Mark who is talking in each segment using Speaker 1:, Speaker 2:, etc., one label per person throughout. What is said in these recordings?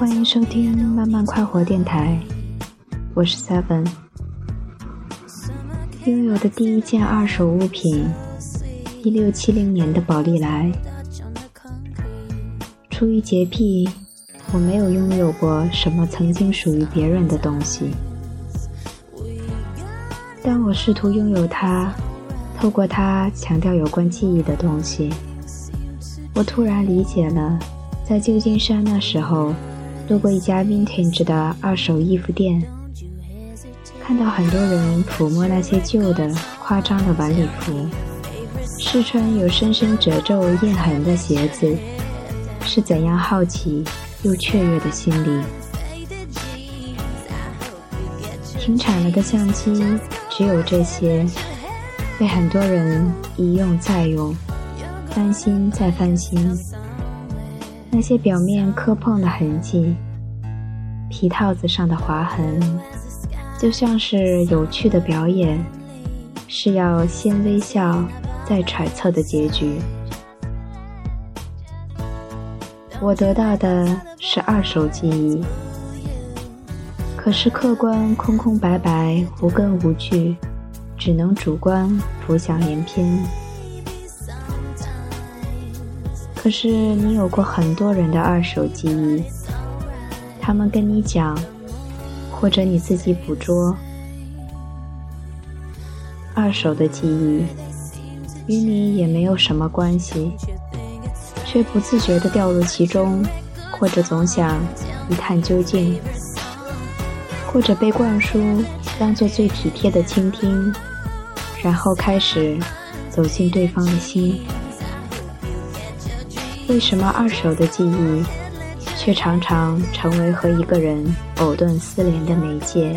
Speaker 1: 欢迎收听《慢慢快活电台，我是 Seven。拥有的第一件二手物品，一六七零年的宝丽来。出于洁癖，我没有拥有过什么曾经属于别人的东西。当我试图拥有它，透过它强调有关记忆的东西，我突然理解了，在旧金山那时候。路过一家 vintage 的二手衣服店，看到很多人抚摸那些旧的、夸张的晚礼服，试穿有深深褶皱印痕的鞋子，是怎样好奇又雀跃的心理。停产了的相机只有这些，被很多人一用再用，翻新再翻新。那些表面磕碰的痕迹，皮套子上的划痕，就像是有趣的表演，是要先微笑再揣测的结局。我得到的是二手记忆，可是客观空空白白，无根无据，只能主观浮想联翩。可是你有过很多人的二手记忆，他们跟你讲，或者你自己捕捉，二手的记忆与你也没有什么关系，却不自觉地掉入其中，或者总想一探究竟，或者被灌输当做最体贴的倾听，然后开始走进对方的心。为什么二手的记忆，却常常成为和一个人藕断丝连的媒介？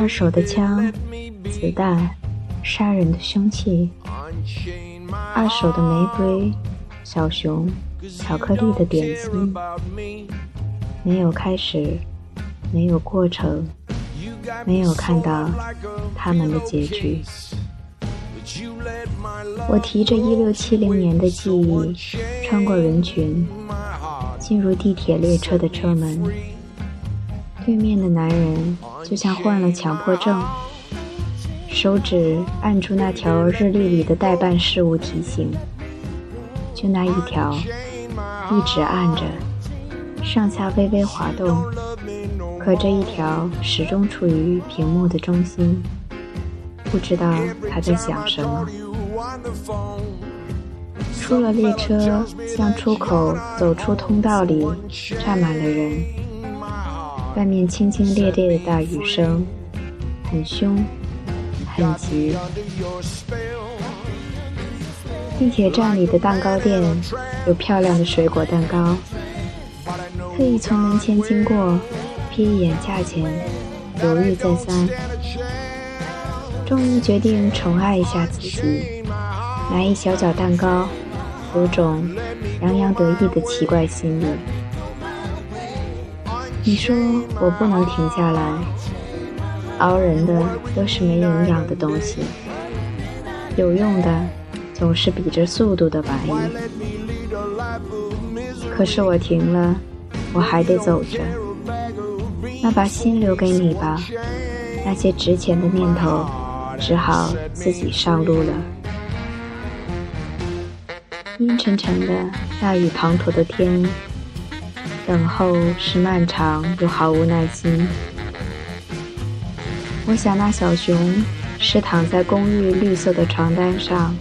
Speaker 1: 二手的枪、子弹、杀人的凶器；二手的玫瑰、小熊、巧克力的点心。没有开始，没有过程，没有看到他们的结局。我提着一六七零年的记忆，穿过人群。进入地铁列车的车门，对面的男人就像患了强迫症，手指按住那条日历里的待办事务提醒，就那一条，一直按着，上下微微滑动，可这一条始终处于屏幕的中心，不知道他在想什么。出了列车，向出口走出通道里，站满了人。外面清清冽冽的大雨声，很凶，很急。地铁站里的蛋糕店有漂亮的水果蛋糕。特意从门前经过，瞥一眼价钱，犹豫再三，终于决定宠爱一下自己，拿一小角蛋糕。有种洋洋得意的奇怪心理。你说我不能停下来，熬人的都是没营养的东西，有用的总是比着速度的玩意。可是我停了，我还得走着。那把心留给你吧，那些值钱的念头，只好自己上路了。阴沉沉的、大雨滂沱的天，等候是漫长又毫无耐心。我想那小熊是躺在公寓绿色的床单上，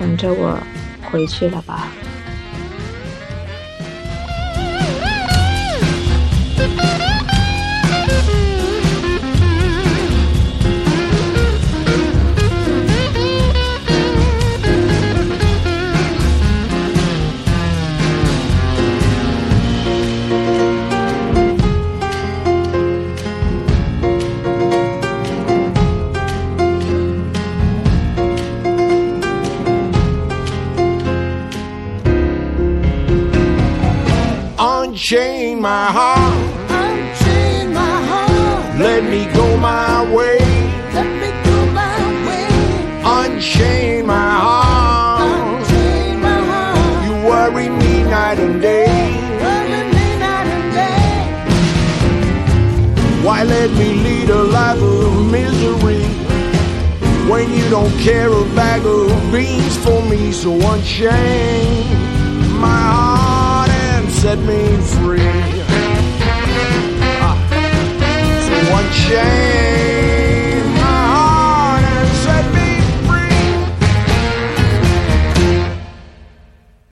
Speaker 1: 等着我回去了吧。
Speaker 2: Unchain my heart.
Speaker 3: Unchain my heart.
Speaker 2: Let me go my way.
Speaker 3: Let me go my way.
Speaker 2: Unchain my heart.
Speaker 3: Unchain my heart.
Speaker 2: You worry me night and day.
Speaker 3: Worry me night and day.
Speaker 2: Why let me lead a life of misery when you don't care a bag of beans for me? So unchain my heart set me free. Ah. So unchain.